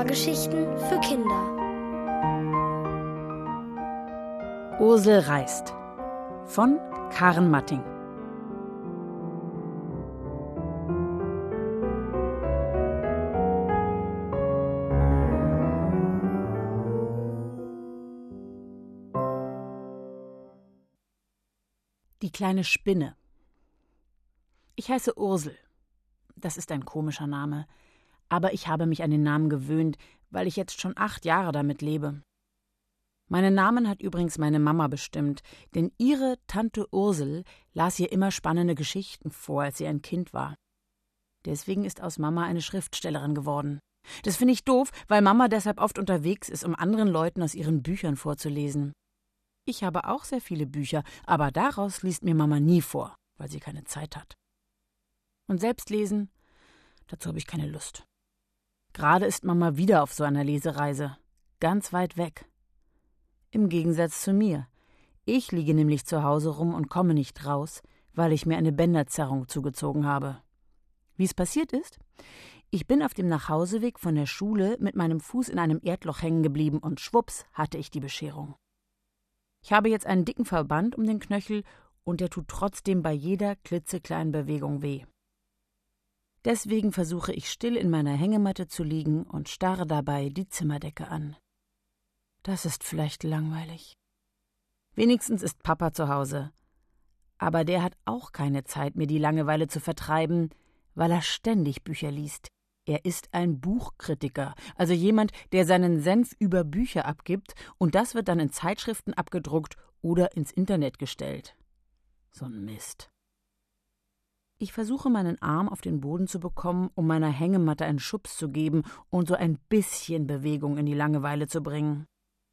Hörgeschichten für Kinder. Ursel reist von Karen Matting. Die kleine Spinne. Ich heiße Ursel. Das ist ein komischer Name aber ich habe mich an den Namen gewöhnt, weil ich jetzt schon acht Jahre damit lebe. Meinen Namen hat übrigens meine Mama bestimmt, denn ihre Tante Ursel las ihr immer spannende Geschichten vor, als sie ein Kind war. Deswegen ist aus Mama eine Schriftstellerin geworden. Das finde ich doof, weil Mama deshalb oft unterwegs ist, um anderen Leuten aus ihren Büchern vorzulesen. Ich habe auch sehr viele Bücher, aber daraus liest mir Mama nie vor, weil sie keine Zeit hat. Und selbst lesen, dazu habe ich keine Lust. Gerade ist Mama wieder auf so einer Lesereise. Ganz weit weg. Im Gegensatz zu mir. Ich liege nämlich zu Hause rum und komme nicht raus, weil ich mir eine Bänderzerrung zugezogen habe. Wie es passiert ist? Ich bin auf dem Nachhauseweg von der Schule mit meinem Fuß in einem Erdloch hängen geblieben und schwupps hatte ich die Bescherung. Ich habe jetzt einen dicken Verband um den Knöchel und der tut trotzdem bei jeder klitzekleinen Bewegung weh. Deswegen versuche ich still in meiner Hängematte zu liegen und starre dabei die Zimmerdecke an. Das ist vielleicht langweilig. Wenigstens ist Papa zu Hause. Aber der hat auch keine Zeit, mir die Langeweile zu vertreiben, weil er ständig Bücher liest. Er ist ein Buchkritiker, also jemand, der seinen Senf über Bücher abgibt, und das wird dann in Zeitschriften abgedruckt oder ins Internet gestellt. So ein Mist. Ich versuche meinen Arm auf den Boden zu bekommen, um meiner Hängematte einen Schubs zu geben und so ein bisschen Bewegung in die Langeweile zu bringen.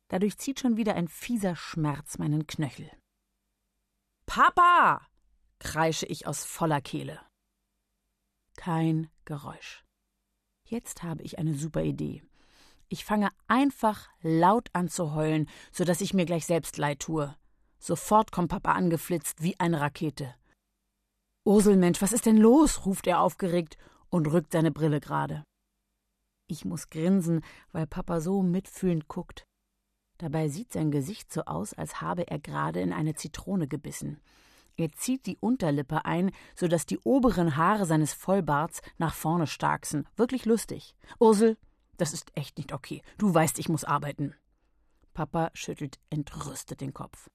Dadurch zieht schon wieder ein fieser Schmerz meinen Knöchel. Papa! kreische ich aus voller Kehle. Kein Geräusch. Jetzt habe ich eine super Idee. Ich fange einfach laut an zu heulen, so dass ich mir gleich selbst leid tue. Sofort kommt Papa angeflitzt wie eine Rakete. Urselmensch, was ist denn los? ruft er aufgeregt und rückt seine Brille gerade. Ich muss grinsen, weil Papa so mitfühlend guckt. Dabei sieht sein Gesicht so aus, als habe er gerade in eine Zitrone gebissen. Er zieht die Unterlippe ein, so dass die oberen Haare seines Vollbarts nach vorne starksen. Wirklich lustig. Ursel, das ist echt nicht okay. Du weißt, ich muss arbeiten. Papa schüttelt entrüstet den Kopf.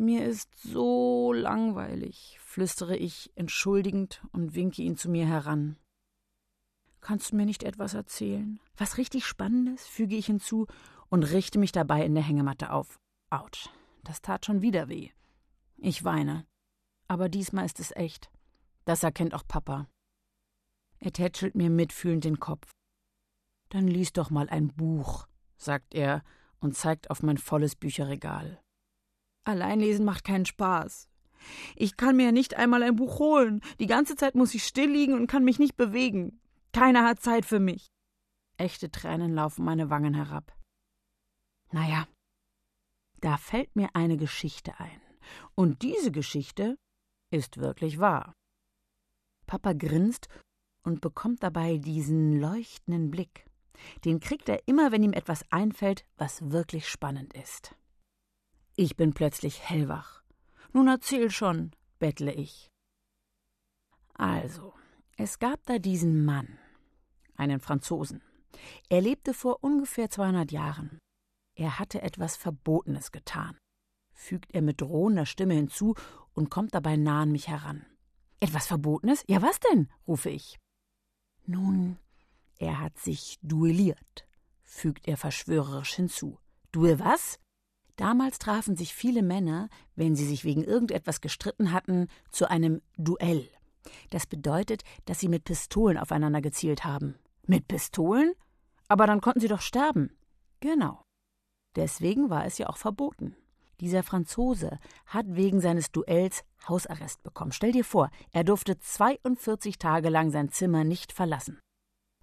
Mir ist so langweilig, flüstere ich entschuldigend und winke ihn zu mir heran. Kannst du mir nicht etwas erzählen? Was richtig Spannendes? füge ich hinzu und richte mich dabei in der Hängematte auf. Autsch, das tat schon wieder weh. Ich weine. Aber diesmal ist es echt. Das erkennt auch Papa. Er tätschelt mir mitfühlend den Kopf. Dann lies doch mal ein Buch, sagt er und zeigt auf mein volles Bücherregal. Alleinlesen macht keinen Spaß. Ich kann mir nicht einmal ein Buch holen. Die ganze Zeit muss ich still liegen und kann mich nicht bewegen. Keiner hat Zeit für mich. Echte Tränen laufen meine Wangen herab. Naja, da fällt mir eine Geschichte ein. Und diese Geschichte ist wirklich wahr. Papa grinst und bekommt dabei diesen leuchtenden Blick. Den kriegt er immer, wenn ihm etwas einfällt, was wirklich spannend ist. Ich bin plötzlich hellwach. Nun erzähl schon, bettle ich. Also, es gab da diesen Mann, einen Franzosen. Er lebte vor ungefähr 200 Jahren. Er hatte etwas Verbotenes getan, fügt er mit drohender Stimme hinzu und kommt dabei nah an mich heran. Etwas Verbotenes? Ja, was denn? rufe ich. Nun, er hat sich duelliert, fügt er verschwörerisch hinzu. Duell was? Damals trafen sich viele Männer, wenn sie sich wegen irgendetwas gestritten hatten, zu einem Duell. Das bedeutet, dass sie mit Pistolen aufeinander gezielt haben. Mit Pistolen? Aber dann konnten sie doch sterben. Genau. Deswegen war es ja auch verboten. Dieser Franzose hat wegen seines Duells Hausarrest bekommen. Stell dir vor, er durfte 42 Tage lang sein Zimmer nicht verlassen.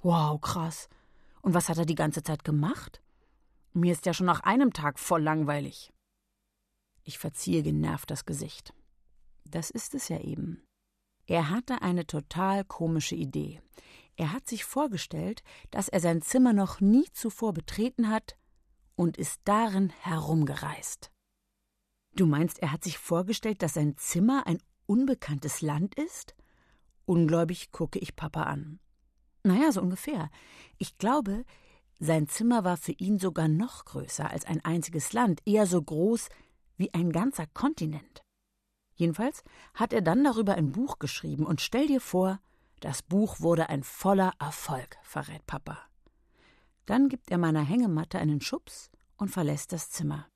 Wow, krass. Und was hat er die ganze Zeit gemacht? Mir ist ja schon nach einem Tag voll langweilig. Ich verziehe genervt das Gesicht. Das ist es ja eben. Er hatte eine total komische Idee. Er hat sich vorgestellt, dass er sein Zimmer noch nie zuvor betreten hat und ist darin herumgereist. Du meinst, er hat sich vorgestellt, dass sein Zimmer ein unbekanntes Land ist? Ungläubig gucke ich Papa an. Naja, so ungefähr. Ich glaube, sein Zimmer war für ihn sogar noch größer als ein einziges Land, eher so groß wie ein ganzer Kontinent. Jedenfalls hat er dann darüber ein Buch geschrieben und stell dir vor, das Buch wurde ein voller Erfolg, verrät Papa. Dann gibt er meiner Hängematte einen Schubs und verlässt das Zimmer.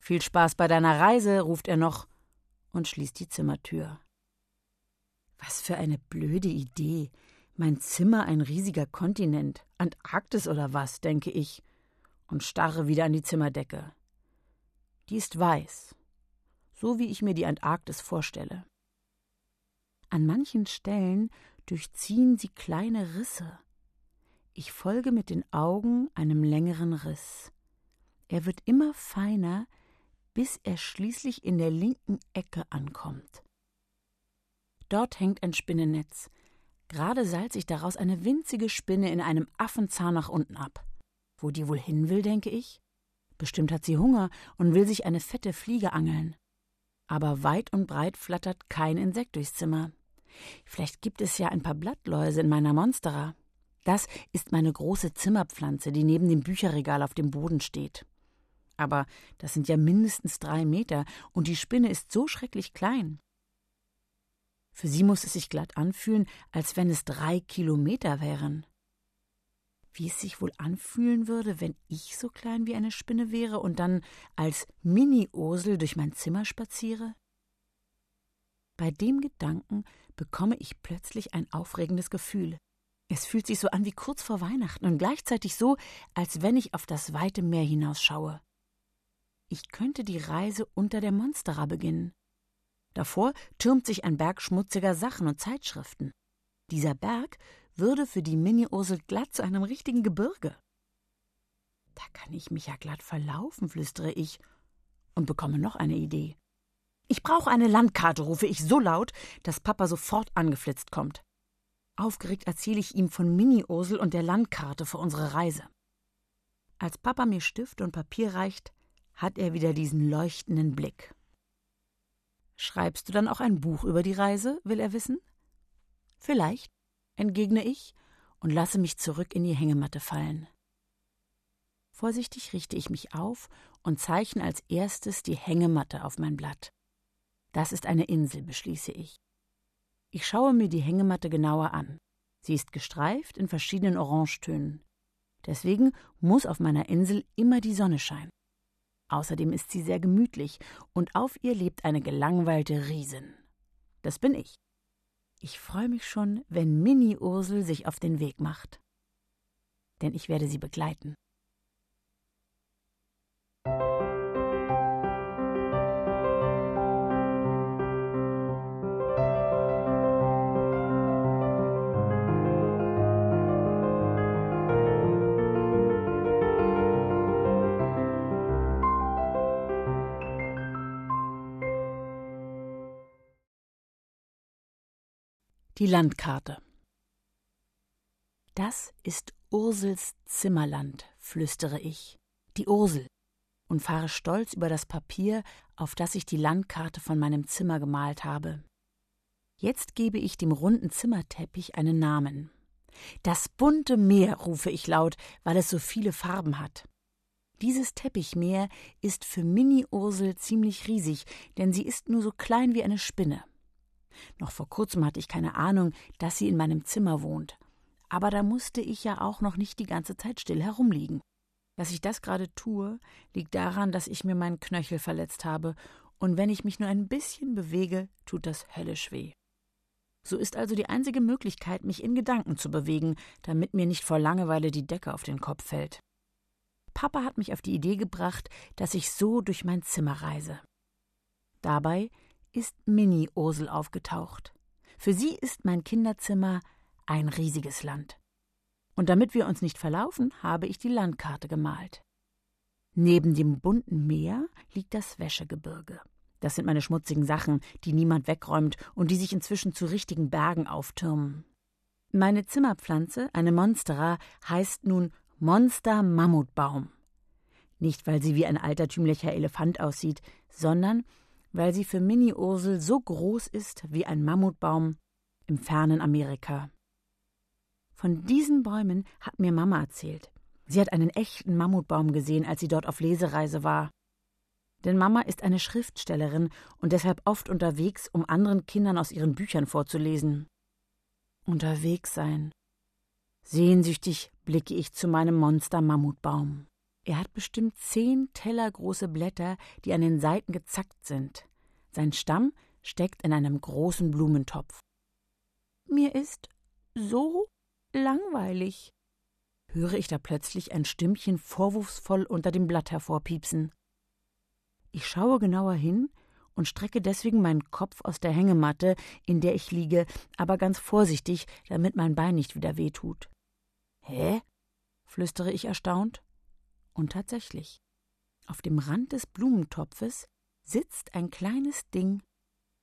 Viel Spaß bei deiner Reise, ruft er noch und schließt die Zimmertür. Was für eine blöde Idee. Mein Zimmer ein riesiger Kontinent. Antarktis oder was, denke ich, und starre wieder an die Zimmerdecke. Die ist weiß, so wie ich mir die Antarktis vorstelle. An manchen Stellen durchziehen sie kleine Risse. Ich folge mit den Augen einem längeren Riss. Er wird immer feiner, bis er schließlich in der linken Ecke ankommt. Dort hängt ein Spinnennetz. Gerade seilt sich daraus eine winzige Spinne in einem Affenzahn nach unten ab. Wo die wohl hin will, denke ich? Bestimmt hat sie Hunger und will sich eine fette Fliege angeln. Aber weit und breit flattert kein Insekt durchs Zimmer. Vielleicht gibt es ja ein paar Blattläuse in meiner Monstera. Das ist meine große Zimmerpflanze, die neben dem Bücherregal auf dem Boden steht. Aber das sind ja mindestens drei Meter, und die Spinne ist so schrecklich klein. Für sie muss es sich glatt anfühlen, als wenn es drei Kilometer wären. Wie es sich wohl anfühlen würde, wenn ich so klein wie eine Spinne wäre und dann als Mini-Ursel durch mein Zimmer spaziere? Bei dem Gedanken bekomme ich plötzlich ein aufregendes Gefühl. Es fühlt sich so an wie kurz vor Weihnachten und gleichzeitig so, als wenn ich auf das weite Meer hinausschaue. Ich könnte die Reise unter der Monstera beginnen. Davor türmt sich ein Berg schmutziger Sachen und Zeitschriften. Dieser Berg würde für die Mini-Ursel glatt zu einem richtigen Gebirge. Da kann ich mich ja glatt verlaufen, flüstere ich und bekomme noch eine Idee. Ich brauche eine Landkarte, rufe ich so laut, dass Papa sofort angeflitzt kommt. Aufgeregt erzähle ich ihm von Mini-Ursel und der Landkarte für unsere Reise. Als Papa mir Stift und Papier reicht, hat er wieder diesen leuchtenden Blick. Schreibst du dann auch ein Buch über die Reise, will er wissen? Vielleicht, entgegne ich und lasse mich zurück in die Hängematte fallen. Vorsichtig richte ich mich auf und zeichne als erstes die Hängematte auf mein Blatt. Das ist eine Insel, beschließe ich. Ich schaue mir die Hängematte genauer an. Sie ist gestreift in verschiedenen Orangetönen. Deswegen muss auf meiner Insel immer die Sonne scheinen. Außerdem ist sie sehr gemütlich und auf ihr lebt eine gelangweilte Riesin. Das bin ich. Ich freue mich schon, wenn Mini Ursel sich auf den Weg macht. Denn ich werde sie begleiten. Die Landkarte. Das ist Ursels Zimmerland, flüstere ich. Die Ursel. Und fahre stolz über das Papier, auf das ich die Landkarte von meinem Zimmer gemalt habe. Jetzt gebe ich dem runden Zimmerteppich einen Namen. Das bunte Meer, rufe ich laut, weil es so viele Farben hat. Dieses Teppichmeer ist für Mini-Ursel ziemlich riesig, denn sie ist nur so klein wie eine Spinne. Noch vor kurzem hatte ich keine Ahnung, dass sie in meinem Zimmer wohnt. Aber da musste ich ja auch noch nicht die ganze Zeit still herumliegen. Dass ich das gerade tue, liegt daran, dass ich mir meinen Knöchel verletzt habe, und wenn ich mich nur ein bisschen bewege, tut das höllisch weh. So ist also die einzige Möglichkeit, mich in Gedanken zu bewegen, damit mir nicht vor Langeweile die Decke auf den Kopf fällt. Papa hat mich auf die Idee gebracht, dass ich so durch mein Zimmer reise. Dabei ist Mini-Ursel aufgetaucht. Für sie ist mein Kinderzimmer ein riesiges Land. Und damit wir uns nicht verlaufen, habe ich die Landkarte gemalt. Neben dem bunten Meer liegt das Wäschegebirge. Das sind meine schmutzigen Sachen, die niemand wegräumt und die sich inzwischen zu richtigen Bergen auftürmen. Meine Zimmerpflanze, eine Monstera, heißt nun Monster-Mammutbaum. Nicht, weil sie wie ein altertümlicher Elefant aussieht, sondern weil sie für Mini-Ursel so groß ist wie ein Mammutbaum im fernen Amerika. Von diesen Bäumen hat mir Mama erzählt. Sie hat einen echten Mammutbaum gesehen, als sie dort auf Lesereise war. Denn Mama ist eine Schriftstellerin und deshalb oft unterwegs, um anderen Kindern aus ihren Büchern vorzulesen unterwegs sein. Sehnsüchtig blicke ich zu meinem Monster-Mammutbaum. Er hat bestimmt zehn tellergroße Blätter, die an den Seiten gezackt sind. Sein Stamm steckt in einem großen Blumentopf. Mir ist so langweilig, höre ich da plötzlich ein Stimmchen vorwurfsvoll unter dem Blatt hervorpiepsen. Ich schaue genauer hin und strecke deswegen meinen Kopf aus der Hängematte, in der ich liege, aber ganz vorsichtig, damit mein Bein nicht wieder wehtut. Hä? flüstere ich erstaunt. Und tatsächlich. Auf dem Rand des Blumentopfes sitzt ein kleines Ding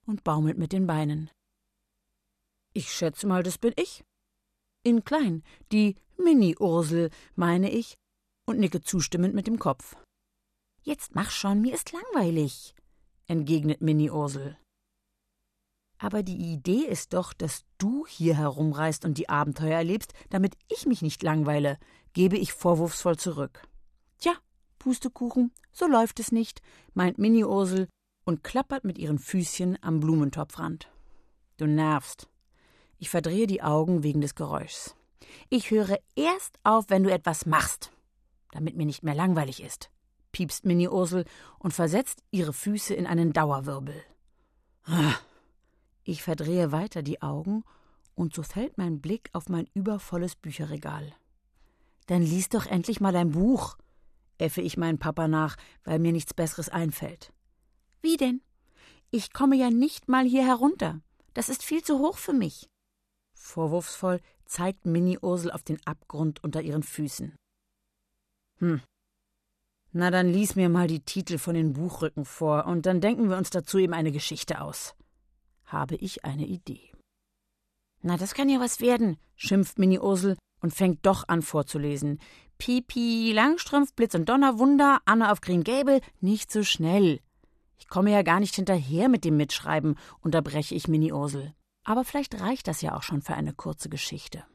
und baumelt mit den Beinen. Ich schätze mal, das bin ich. In klein, die Mini-Ursel, meine ich, und nicke zustimmend mit dem Kopf. Jetzt mach schon, mir ist langweilig entgegnet Minnie Ursel. Aber die Idee ist doch, dass du hier herumreist und die Abenteuer erlebst, damit ich mich nicht langweile, gebe ich vorwurfsvoll zurück. Tja, Pustekuchen, so läuft es nicht, meint Minnie Ursel und klappert mit ihren Füßchen am Blumentopfrand. Du nervst. Ich verdrehe die Augen wegen des Geräuschs. Ich höre erst auf, wenn du etwas machst, damit mir nicht mehr langweilig ist piepst Minnie Ursel und versetzt ihre Füße in einen Dauerwirbel. Ich verdrehe weiter die Augen und so fällt mein Blick auf mein übervolles Bücherregal. Dann lies doch endlich mal dein Buch, äffe ich meinen Papa nach, weil mir nichts Besseres einfällt. Wie denn? Ich komme ja nicht mal hier herunter. Das ist viel zu hoch für mich. Vorwurfsvoll zeigt Minnie Ursel auf den Abgrund unter ihren Füßen. Hm, na, dann lies mir mal die Titel von den Buchrücken vor, und dann denken wir uns dazu eben eine Geschichte aus. Habe ich eine Idee. Na, das kann ja was werden, schimpft Mini Ursel und fängt doch an vorzulesen. Pipi, Langstrumpf, Blitz und Donnerwunder, Anne auf Green Gable, nicht so schnell. Ich komme ja gar nicht hinterher mit dem Mitschreiben, unterbreche ich Mini Ursel. Aber vielleicht reicht das ja auch schon für eine kurze Geschichte.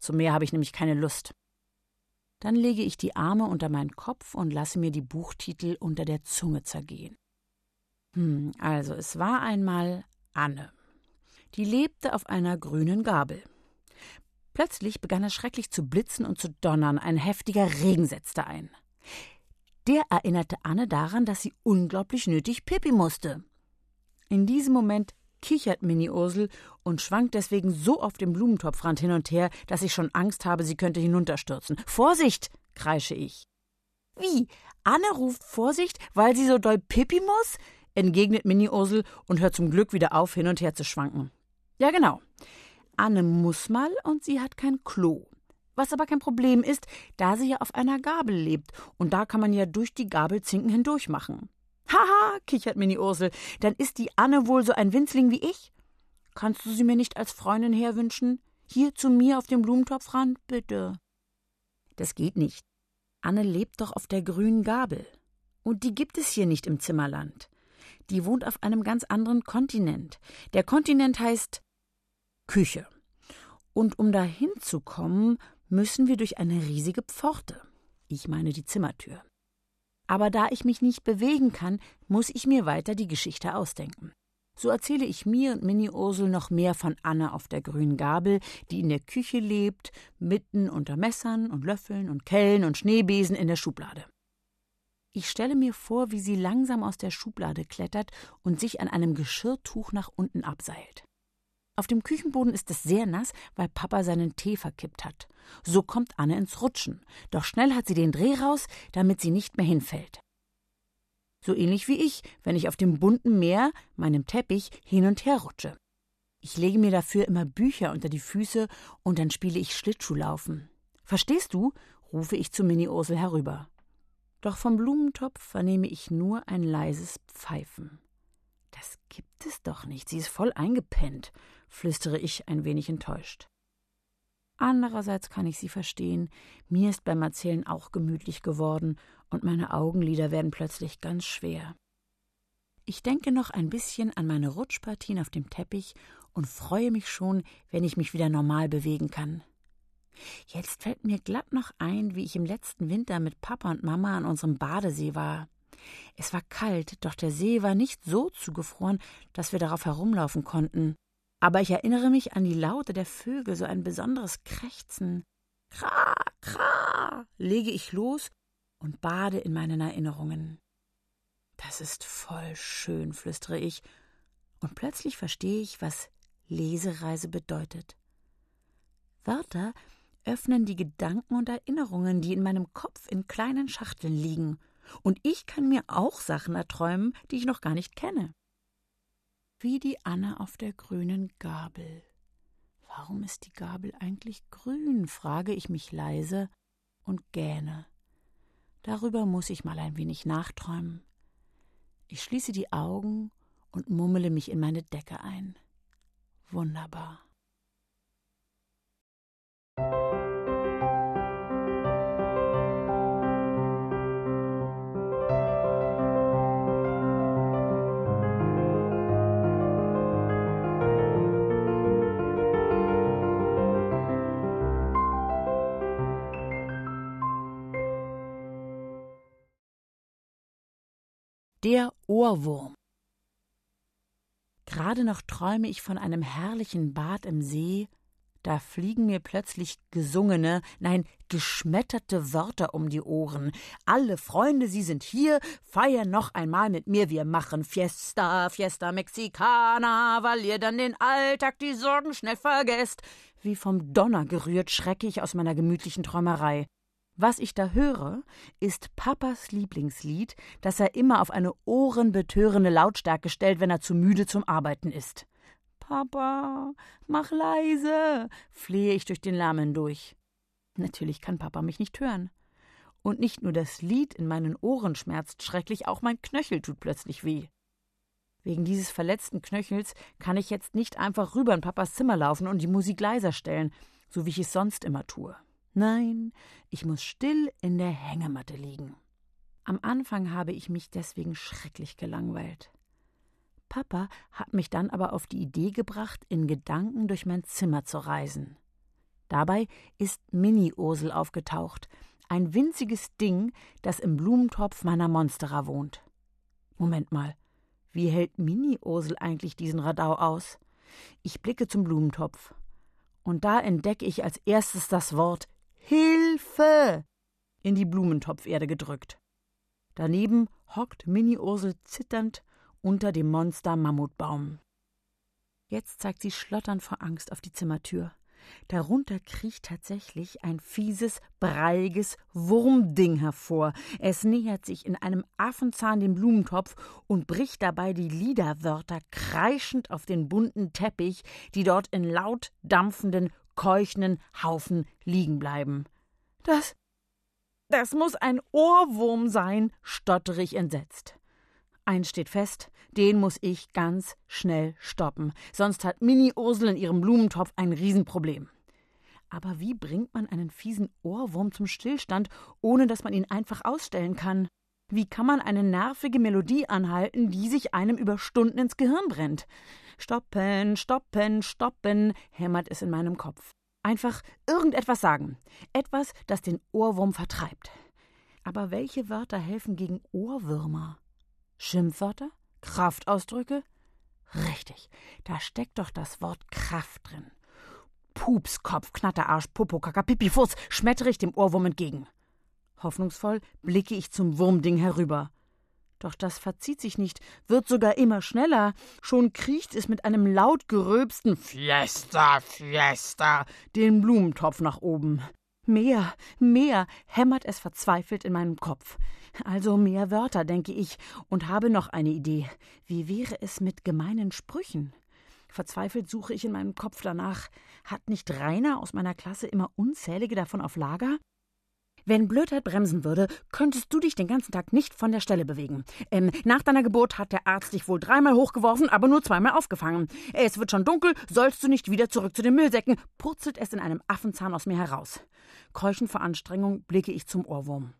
Zu mehr habe ich nämlich keine Lust. Dann lege ich die Arme unter meinen Kopf und lasse mir die Buchtitel unter der Zunge zergehen. Hm, also es war einmal Anne. Die lebte auf einer grünen Gabel. Plötzlich begann es schrecklich zu blitzen und zu donnern, ein heftiger Regen setzte ein. Der erinnerte Anne daran, dass sie unglaublich nötig Pipi musste. In diesem Moment kichert Mini Ursel und schwankt deswegen so auf dem Blumentopfrand hin und her, dass ich schon Angst habe, sie könnte hinunterstürzen. Vorsicht! kreische ich. Wie? Anne ruft Vorsicht, weil sie so doll Pippi muss? entgegnet Mini Ursel und hört zum Glück wieder auf, hin und her zu schwanken. Ja, genau. Anne muss mal und sie hat kein Klo. Was aber kein Problem ist, da sie ja auf einer Gabel lebt und da kann man ja durch die Gabelzinken hindurch machen. Haha, kichert Mini Ursel, dann ist die Anne wohl so ein Winzling wie ich? Kannst du sie mir nicht als Freundin herwünschen? Hier zu mir auf dem Blumentopfrand, bitte. Das geht nicht. Anne lebt doch auf der grünen Gabel. Und die gibt es hier nicht im Zimmerland. Die wohnt auf einem ganz anderen Kontinent. Der Kontinent heißt Küche. Und um dahin zu kommen, müssen wir durch eine riesige Pforte. Ich meine die Zimmertür. Aber da ich mich nicht bewegen kann, muss ich mir weiter die Geschichte ausdenken. So erzähle ich mir und Mini Ursel noch mehr von Anne auf der grünen Gabel, die in der Küche lebt, mitten unter Messern und Löffeln und Kellen und Schneebesen in der Schublade. Ich stelle mir vor, wie sie langsam aus der Schublade klettert und sich an einem Geschirrtuch nach unten abseilt. Auf dem Küchenboden ist es sehr nass, weil Papa seinen Tee verkippt hat. So kommt Anne ins Rutschen. Doch schnell hat sie den Dreh raus, damit sie nicht mehr hinfällt. So ähnlich wie ich, wenn ich auf dem bunten Meer, meinem Teppich, hin und her rutsche. Ich lege mir dafür immer Bücher unter die Füße und dann spiele ich Schlittschuhlaufen. Verstehst du? rufe ich zu Mini Ursel herüber. Doch vom Blumentopf vernehme ich nur ein leises Pfeifen. Das gibt es doch nicht. Sie ist voll eingepennt flüstere ich ein wenig enttäuscht. Andererseits kann ich sie verstehen. Mir ist beim Erzählen auch gemütlich geworden und meine Augenlider werden plötzlich ganz schwer. Ich denke noch ein bisschen an meine Rutschpartien auf dem Teppich und freue mich schon, wenn ich mich wieder normal bewegen kann. Jetzt fällt mir glatt noch ein, wie ich im letzten Winter mit Papa und Mama an unserem Badesee war. Es war kalt, doch der See war nicht so zugefroren, dass wir darauf herumlaufen konnten. Aber ich erinnere mich an die Laute der Vögel, so ein besonderes Krächzen. Kra, kra, lege ich los und bade in meinen Erinnerungen. Das ist voll schön, flüstere ich, und plötzlich verstehe ich, was Lesereise bedeutet. Wörter öffnen die Gedanken und Erinnerungen, die in meinem Kopf in kleinen Schachteln liegen, und ich kann mir auch Sachen erträumen, die ich noch gar nicht kenne. Wie die Anne auf der grünen Gabel. Warum ist die Gabel eigentlich grün? frage ich mich leise und gähne. Darüber muss ich mal ein wenig nachträumen. Ich schließe die Augen und mummele mich in meine Decke ein. Wunderbar. Der Ohrwurm. Gerade noch träume ich von einem herrlichen Bad im See, da fliegen mir plötzlich gesungene, nein, geschmetterte Wörter um die Ohren. Alle Freunde, sie sind hier, feiern noch einmal mit mir, wir machen Fiesta, Fiesta Mexicana, weil ihr dann den Alltag, die Sorgen schnell vergesst. Wie vom Donner gerührt schrecke ich aus meiner gemütlichen Träumerei. Was ich da höre, ist Papas Lieblingslied, das er immer auf eine ohrenbetörende Lautstärke stellt, wenn er zu müde zum Arbeiten ist. Papa, mach leise, flehe ich durch den Lärm hindurch. Natürlich kann Papa mich nicht hören. Und nicht nur das Lied in meinen Ohren schmerzt schrecklich, auch mein Knöchel tut plötzlich weh. Wegen dieses verletzten Knöchels kann ich jetzt nicht einfach rüber in Papas Zimmer laufen und die Musik leiser stellen, so wie ich es sonst immer tue. Nein, ich muss still in der Hängematte liegen. Am Anfang habe ich mich deswegen schrecklich gelangweilt. Papa hat mich dann aber auf die Idee gebracht, in Gedanken durch mein Zimmer zu reisen. Dabei ist Mini-Ursel aufgetaucht, ein winziges Ding, das im Blumentopf meiner Monstera wohnt. Moment mal, wie hält Mini-Ursel eigentlich diesen Radau aus? Ich blicke zum Blumentopf. Und da entdecke ich als erstes das Wort Hilfe! in die Blumentopferde gedrückt. Daneben hockt Mini-Ursel zitternd unter dem Monster-Mammutbaum. Jetzt zeigt sie schlotternd vor Angst auf die Zimmertür. Darunter kriecht tatsächlich ein fieses, breiiges Wurmding hervor. Es nähert sich in einem Affenzahn dem Blumentopf und bricht dabei die Liederwörter kreischend auf den bunten Teppich, die dort in laut dampfenden, keuchenden Haufen liegen bleiben. Das. Das muss ein Ohrwurm sein, stottere ich entsetzt. Eins steht fest, den muss ich ganz schnell stoppen, sonst hat Mini Ursel in ihrem Blumentopf ein Riesenproblem. Aber wie bringt man einen fiesen Ohrwurm zum Stillstand, ohne dass man ihn einfach ausstellen kann? Wie kann man eine nervige Melodie anhalten, die sich einem über Stunden ins Gehirn brennt? Stoppen, stoppen, stoppen, hämmert es in meinem Kopf. Einfach irgendetwas sagen. Etwas, das den Ohrwurm vertreibt. Aber welche Wörter helfen gegen Ohrwürmer? Schimpfwörter? Kraftausdrücke? Richtig, da steckt doch das Wort Kraft drin. Pups, Kopf, Knatterarsch, Popo, Kaka, Pipi, Fuß, schmettere ich dem Ohrwurm entgegen. Hoffnungsvoll blicke ich zum Wurmding herüber. Doch das verzieht sich nicht, wird sogar immer schneller. Schon kriecht es mit einem laut geröbsten Fiesta, Fiesta den Blumentopf nach oben. Mehr, mehr hämmert es verzweifelt in meinem Kopf. Also mehr Wörter, denke ich, und habe noch eine Idee. Wie wäre es mit gemeinen Sprüchen? Verzweifelt suche ich in meinem Kopf danach. Hat nicht Rainer aus meiner Klasse immer unzählige davon auf Lager? Wenn Blödheit bremsen würde, könntest du dich den ganzen Tag nicht von der Stelle bewegen. Ähm, nach deiner Geburt hat der Arzt dich wohl dreimal hochgeworfen, aber nur zweimal aufgefangen. Es wird schon dunkel, sollst du nicht wieder zurück zu den Müllsäcken, purzelt es in einem Affenzahn aus mir heraus. Keuchend vor Anstrengung blicke ich zum Ohrwurm.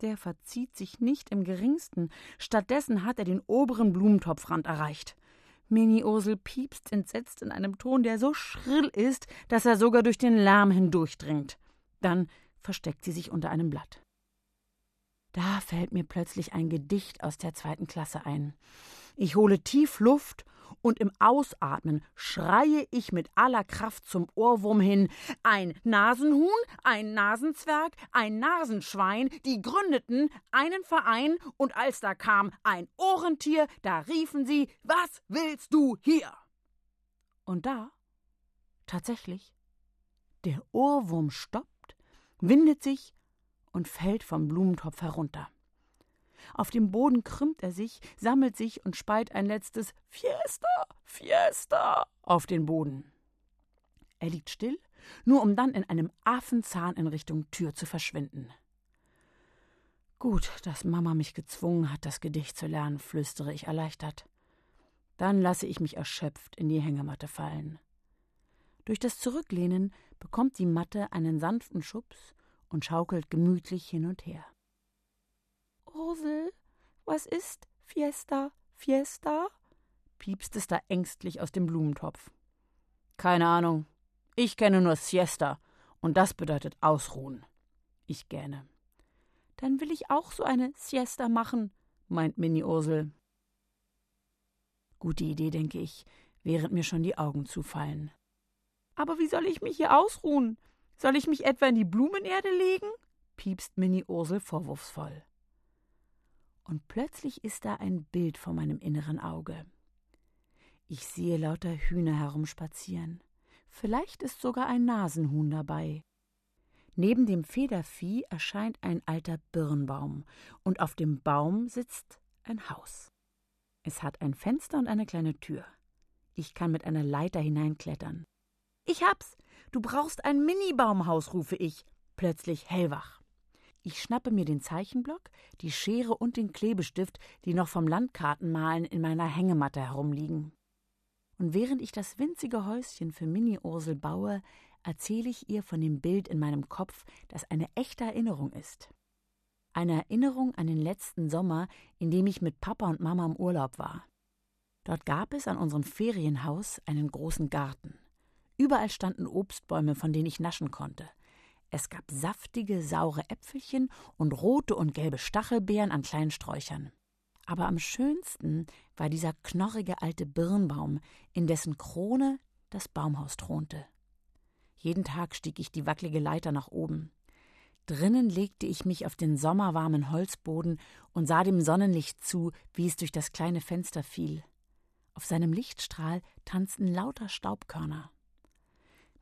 Der verzieht sich nicht im geringsten. Stattdessen hat er den oberen Blumentopfrand erreicht. Mini-Ursel piepst entsetzt in einem Ton, der so schrill ist, dass er sogar durch den Lärm hindurchdringt. Dann versteckt sie sich unter einem Blatt. Da fällt mir plötzlich ein Gedicht aus der zweiten Klasse ein. Ich hole tief Luft und im Ausatmen schreie ich mit aller Kraft zum Ohrwurm hin Ein Nasenhuhn, ein Nasenzwerg, ein Nasenschwein, die gründeten einen Verein, und als da kam ein Ohrentier, da riefen sie Was willst du hier? Und da, tatsächlich, der Ohrwurm stoppt windet sich und fällt vom Blumentopf herunter. Auf dem Boden krümmt er sich, sammelt sich und speit ein letztes Fiesta, Fiesta auf den Boden. Er liegt still, nur um dann in einem Affenzahn in Richtung Tür zu verschwinden. Gut, dass Mama mich gezwungen hat, das Gedicht zu lernen, flüstere ich erleichtert. Dann lasse ich mich erschöpft in die Hängematte fallen. Durch das Zurücklehnen bekommt die Matte einen sanften Schubs und schaukelt gemütlich hin und her. Ursel, was ist Fiesta, Fiesta? piepst es da ängstlich aus dem Blumentopf. Keine Ahnung. Ich kenne nur Siesta, und das bedeutet ausruhen. Ich gähne. Dann will ich auch so eine Siesta machen, meint Mini Ursel. Gute Idee, denke ich, während mir schon die Augen zufallen. Aber wie soll ich mich hier ausruhen? Soll ich mich etwa in die Blumenerde legen? piepst Minnie Ursel vorwurfsvoll. Und plötzlich ist da ein Bild vor meinem inneren Auge. Ich sehe lauter Hühner herumspazieren. Vielleicht ist sogar ein Nasenhuhn dabei. Neben dem Federvieh erscheint ein alter Birnbaum, und auf dem Baum sitzt ein Haus. Es hat ein Fenster und eine kleine Tür. Ich kann mit einer Leiter hineinklettern. Ich hab's. Du brauchst ein Mini-Baumhaus, rufe ich, plötzlich hellwach. Ich schnappe mir den Zeichenblock, die Schere und den Klebestift, die noch vom Landkartenmalen in meiner Hängematte herumliegen. Und während ich das winzige Häuschen für Mini-Ursel baue, erzähle ich ihr von dem Bild in meinem Kopf, das eine echte Erinnerung ist. Eine Erinnerung an den letzten Sommer, in dem ich mit Papa und Mama im Urlaub war. Dort gab es an unserem Ferienhaus einen großen Garten. Überall standen Obstbäume, von denen ich naschen konnte. Es gab saftige, saure Äpfelchen und rote und gelbe Stachelbeeren an kleinen Sträuchern. Aber am schönsten war dieser knorrige alte Birnbaum, in dessen Krone das Baumhaus thronte. Jeden Tag stieg ich die wackelige Leiter nach oben. Drinnen legte ich mich auf den sommerwarmen Holzboden und sah dem Sonnenlicht zu, wie es durch das kleine Fenster fiel. Auf seinem Lichtstrahl tanzten lauter Staubkörner.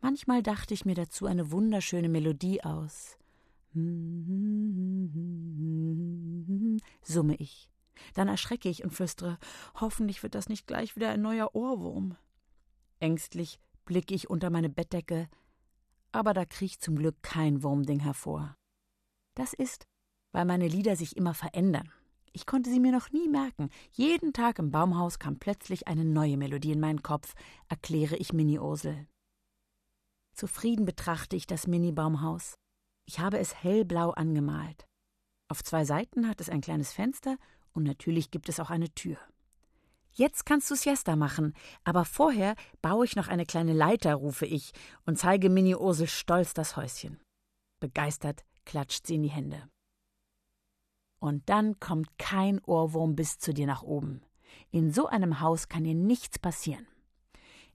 Manchmal dachte ich mir dazu eine wunderschöne Melodie aus. Summe ich. Dann erschrecke ich und flüstere, hoffentlich wird das nicht gleich wieder ein neuer Ohrwurm. Ängstlich blicke ich unter meine Bettdecke, aber da kriecht zum Glück kein Wurmding hervor. Das ist, weil meine Lieder sich immer verändern. Ich konnte sie mir noch nie merken. Jeden Tag im Baumhaus kam plötzlich eine neue Melodie in meinen Kopf, erkläre ich Mini Ursel. Zufrieden betrachte ich das Mini-Baumhaus. Ich habe es hellblau angemalt. Auf zwei Seiten hat es ein kleines Fenster und natürlich gibt es auch eine Tür. Jetzt kannst du Siesta machen, aber vorher baue ich noch eine kleine Leiter, rufe ich und zeige Mini Ursel stolz das Häuschen. Begeistert klatscht sie in die Hände. Und dann kommt kein Ohrwurm bis zu dir nach oben. In so einem Haus kann dir nichts passieren.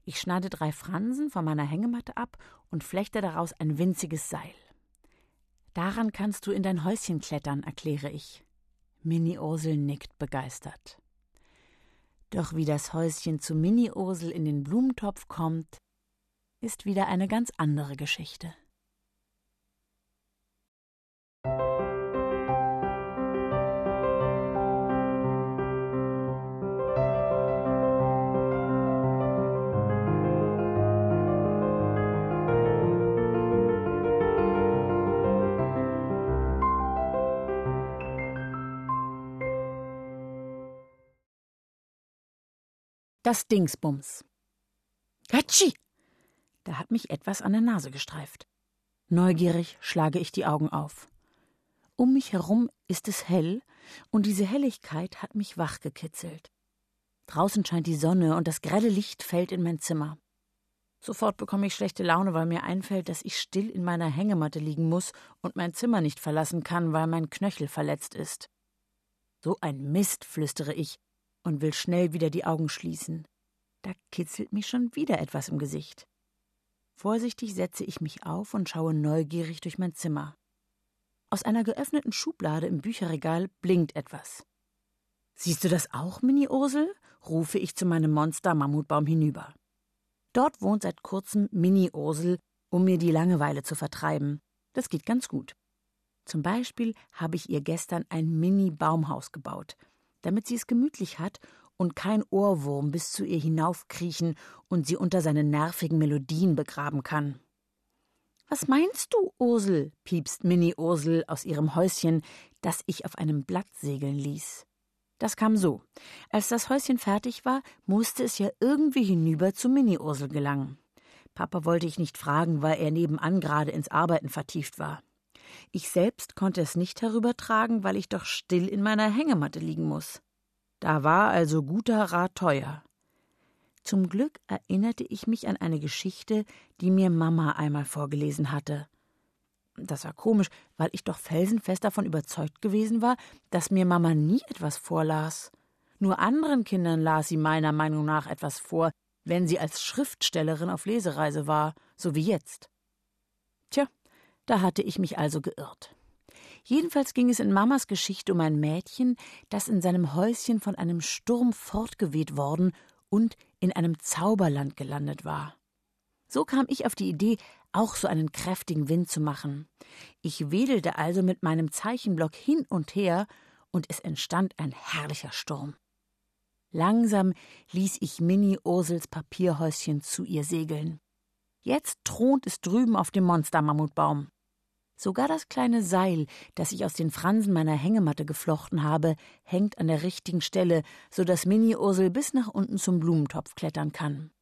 Ich schneide drei Fransen von meiner Hängematte ab und flechte daraus ein winziges Seil. Daran kannst du in dein Häuschen klettern, erkläre ich. Mini Ursel nickt begeistert. Doch wie das Häuschen zu Mini Ursel in den Blumentopf kommt, ist wieder eine ganz andere Geschichte. Das Dingsbums. Hatschi! Da hat mich etwas an der Nase gestreift. Neugierig schlage ich die Augen auf. Um mich herum ist es hell, und diese Helligkeit hat mich wachgekitzelt. Draußen scheint die Sonne und das grelle Licht fällt in mein Zimmer. Sofort bekomme ich schlechte Laune, weil mir einfällt, dass ich still in meiner Hängematte liegen muss und mein Zimmer nicht verlassen kann, weil mein Knöchel verletzt ist. So ein Mist, flüstere ich und will schnell wieder die Augen schließen. Da kitzelt mich schon wieder etwas im Gesicht. Vorsichtig setze ich mich auf und schaue neugierig durch mein Zimmer. Aus einer geöffneten Schublade im Bücherregal blinkt etwas. Siehst du das auch, Mini-Ursel? rufe ich zu meinem Monster-Mammutbaum hinüber. Dort wohnt seit kurzem Mini-Ursel, um mir die Langeweile zu vertreiben. Das geht ganz gut. Zum Beispiel habe ich ihr gestern ein Mini-Baumhaus gebaut, damit sie es gemütlich hat und kein Ohrwurm bis zu ihr hinaufkriechen und sie unter seinen nervigen Melodien begraben kann. Was meinst du, Ursel? piepst Mini Ursel aus ihrem Häuschen, das ich auf einem Blatt segeln ließ. Das kam so. Als das Häuschen fertig war, musste es ja irgendwie hinüber zu Mini Ursel gelangen. Papa wollte ich nicht fragen, weil er nebenan gerade ins Arbeiten vertieft war. Ich selbst konnte es nicht herübertragen, weil ich doch still in meiner Hängematte liegen muss. Da war also guter Rat teuer. Zum Glück erinnerte ich mich an eine Geschichte, die mir Mama einmal vorgelesen hatte. Das war komisch, weil ich doch felsenfest davon überzeugt gewesen war, dass mir Mama nie etwas vorlas. Nur anderen Kindern las sie meiner Meinung nach etwas vor, wenn sie als Schriftstellerin auf Lesereise war, so wie jetzt. Da hatte ich mich also geirrt. Jedenfalls ging es in Mamas Geschichte um ein Mädchen, das in seinem Häuschen von einem Sturm fortgeweht worden und in einem Zauberland gelandet war. So kam ich auf die Idee, auch so einen kräftigen Wind zu machen. Ich wedelte also mit meinem Zeichenblock hin und her, und es entstand ein herrlicher Sturm. Langsam ließ ich Minnie Ursels Papierhäuschen zu ihr segeln. Jetzt thront es drüben auf dem Monstermammutbaum. Sogar das kleine Seil, das ich aus den Fransen meiner Hängematte geflochten habe, hängt an der richtigen Stelle, so dass Mini-Ursel bis nach unten zum Blumentopf klettern kann.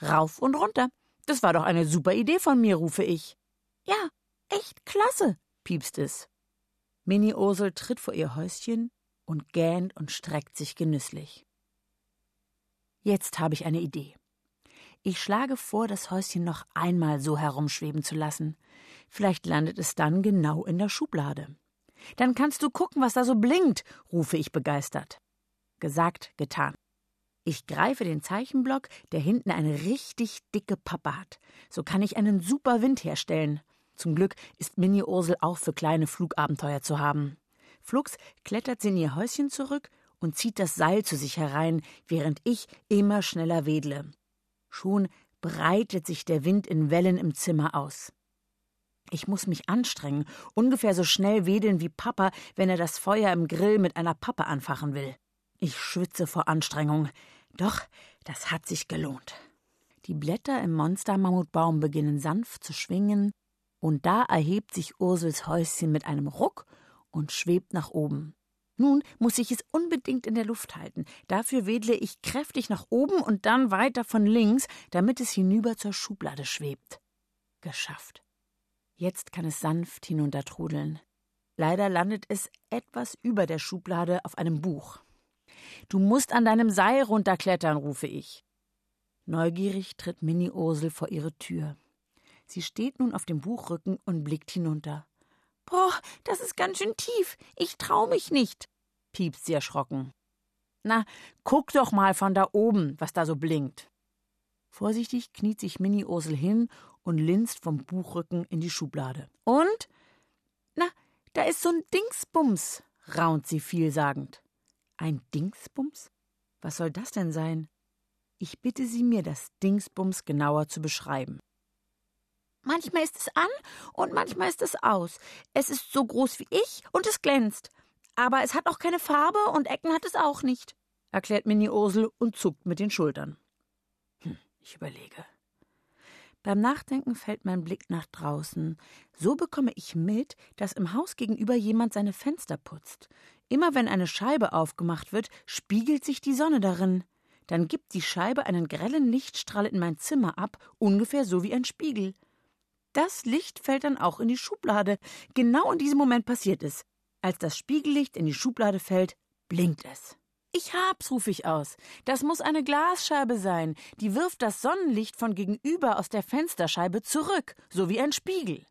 Rauf und runter. Das war doch eine super Idee von mir, rufe ich. Ja, echt klasse, piepst es. Mini-Ursel tritt vor ihr Häuschen und gähnt und streckt sich genüsslich. Jetzt habe ich eine Idee. Ich schlage vor, das Häuschen noch einmal so herumschweben zu lassen. Vielleicht landet es dann genau in der Schublade. Dann kannst du gucken, was da so blinkt, rufe ich begeistert. Gesagt, getan. Ich greife den Zeichenblock, der hinten eine richtig dicke Pappe hat. So kann ich einen super Wind herstellen. Zum Glück ist Mini Ursel auch für kleine Flugabenteuer zu haben. Flugs klettert sie in ihr Häuschen zurück und zieht das Seil zu sich herein, während ich immer schneller wedle. Schon breitet sich der Wind in Wellen im Zimmer aus. Ich muss mich anstrengen, ungefähr so schnell wedeln wie Papa, wenn er das Feuer im Grill mit einer Pappe anfachen will. Ich schwitze vor Anstrengung. Doch, das hat sich gelohnt. Die Blätter im Monstermammutbaum beginnen sanft zu schwingen, und da erhebt sich Ursels Häuschen mit einem Ruck und schwebt nach oben. Nun muss ich es unbedingt in der Luft halten. Dafür wedle ich kräftig nach oben und dann weiter von links, damit es hinüber zur Schublade schwebt. Geschafft. Jetzt kann es sanft hinuntertrudeln. Leider landet es etwas über der Schublade auf einem Buch. Du musst an deinem Seil runterklettern, rufe ich. Neugierig tritt Minnie Ursel vor ihre Tür. Sie steht nun auf dem Buchrücken und blickt hinunter. Boah, das ist ganz schön tief. Ich trau mich nicht, piepst sie erschrocken. Na, guck doch mal von da oben, was da so blinkt. Vorsichtig kniet sich Minnie Ursel hin und linst vom Buchrücken in die Schublade. Und? Na, da ist so ein Dingsbums, raunt sie vielsagend. Ein Dingsbums? Was soll das denn sein? Ich bitte Sie, mir das Dingsbums genauer zu beschreiben. Manchmal ist es an und manchmal ist es aus. Es ist so groß wie ich und es glänzt. Aber es hat auch keine Farbe und Ecken hat es auch nicht, erklärt Mini Ursel und zuckt mit den Schultern. Hm, ich überlege. Beim Nachdenken fällt mein Blick nach draußen. So bekomme ich mit, dass im Haus gegenüber jemand seine Fenster putzt. Immer wenn eine Scheibe aufgemacht wird, spiegelt sich die Sonne darin. dann gibt die Scheibe einen grellen Lichtstrahl in mein Zimmer ab, ungefähr so wie ein Spiegel. Das Licht fällt dann auch in die Schublade. Genau in diesem Moment passiert es. Als das Spiegellicht in die Schublade fällt, blinkt es. Ich hab's, rufe ich aus. Das muss eine Glasscheibe sein. Die wirft das Sonnenlicht von gegenüber aus der Fensterscheibe zurück, so wie ein Spiegel.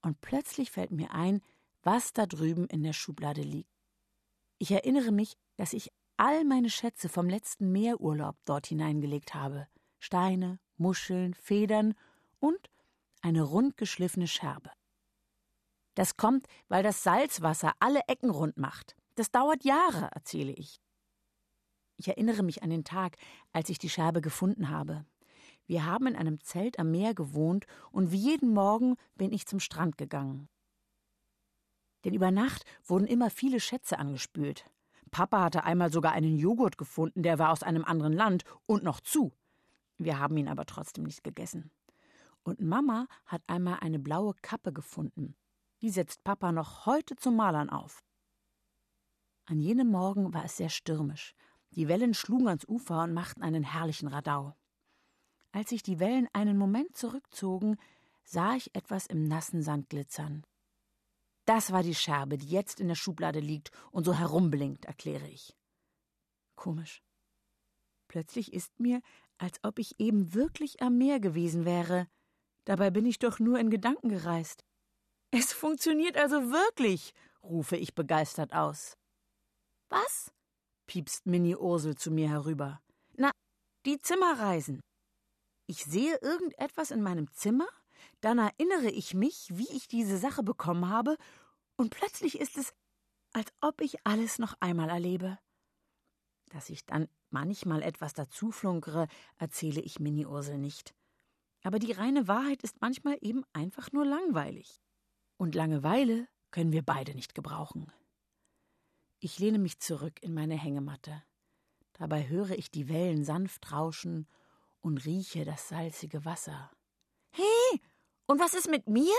Und plötzlich fällt mir ein, was da drüben in der Schublade liegt. Ich erinnere mich, dass ich all meine Schätze vom letzten Meerurlaub dort hineingelegt habe. Steine, Muscheln, Federn und eine rundgeschliffene Scherbe. Das kommt, weil das Salzwasser alle Ecken rund macht. Das dauert Jahre, erzähle ich. Ich erinnere mich an den Tag, als ich die Scherbe gefunden habe. Wir haben in einem Zelt am Meer gewohnt und wie jeden Morgen bin ich zum Strand gegangen. Denn über Nacht wurden immer viele Schätze angespült. Papa hatte einmal sogar einen Joghurt gefunden, der war aus einem anderen Land und noch zu. Wir haben ihn aber trotzdem nicht gegessen. Und Mama hat einmal eine blaue Kappe gefunden. Die setzt Papa noch heute zum Malern auf. An jenem Morgen war es sehr stürmisch. Die Wellen schlugen ans Ufer und machten einen herrlichen Radau. Als sich die Wellen einen Moment zurückzogen, sah ich etwas im nassen Sand glitzern. Das war die Scherbe, die jetzt in der Schublade liegt und so herumblinkt, erkläre ich. Komisch. Plötzlich ist mir, als ob ich eben wirklich am Meer gewesen wäre. Dabei bin ich doch nur in Gedanken gereist. Es funktioniert also wirklich, rufe ich begeistert aus. Was? piepst Minnie Ursel zu mir herüber. Na, die Zimmerreisen. Ich sehe irgendetwas in meinem Zimmer, dann erinnere ich mich, wie ich diese Sache bekommen habe, und plötzlich ist es, als ob ich alles noch einmal erlebe. Dass ich dann manchmal etwas dazuflunkere, erzähle ich Minnie Ursel nicht. Aber die reine Wahrheit ist manchmal eben einfach nur langweilig. Und Langeweile können wir beide nicht gebrauchen. Ich lehne mich zurück in meine Hängematte. Dabei höre ich die Wellen sanft rauschen und rieche das salzige Wasser. Hey, und was ist mit mir?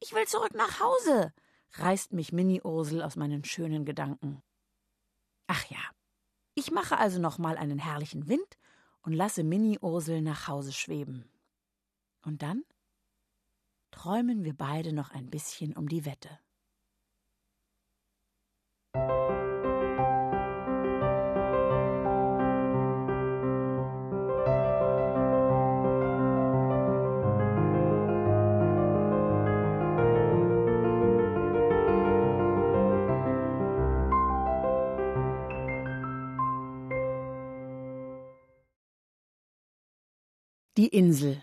Ich will zurück nach Hause, reißt mich Mini Ursel aus meinen schönen Gedanken. Ach ja, ich mache also noch mal einen herrlichen Wind und lasse Mini Ursel nach Hause schweben. Und dann träumen wir beide noch ein bisschen um die Wette. Die Insel.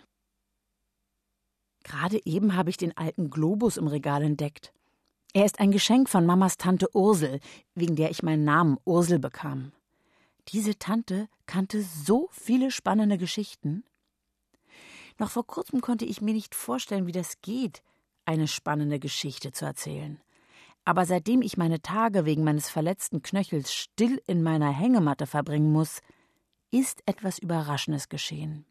Gerade eben habe ich den alten Globus im Regal entdeckt. Er ist ein Geschenk von Mamas Tante Ursel, wegen der ich meinen Namen Ursel bekam. Diese Tante kannte so viele spannende Geschichten. Noch vor kurzem konnte ich mir nicht vorstellen, wie das geht, eine spannende Geschichte zu erzählen. Aber seitdem ich meine Tage wegen meines verletzten Knöchels still in meiner Hängematte verbringen muss, ist etwas Überraschendes geschehen.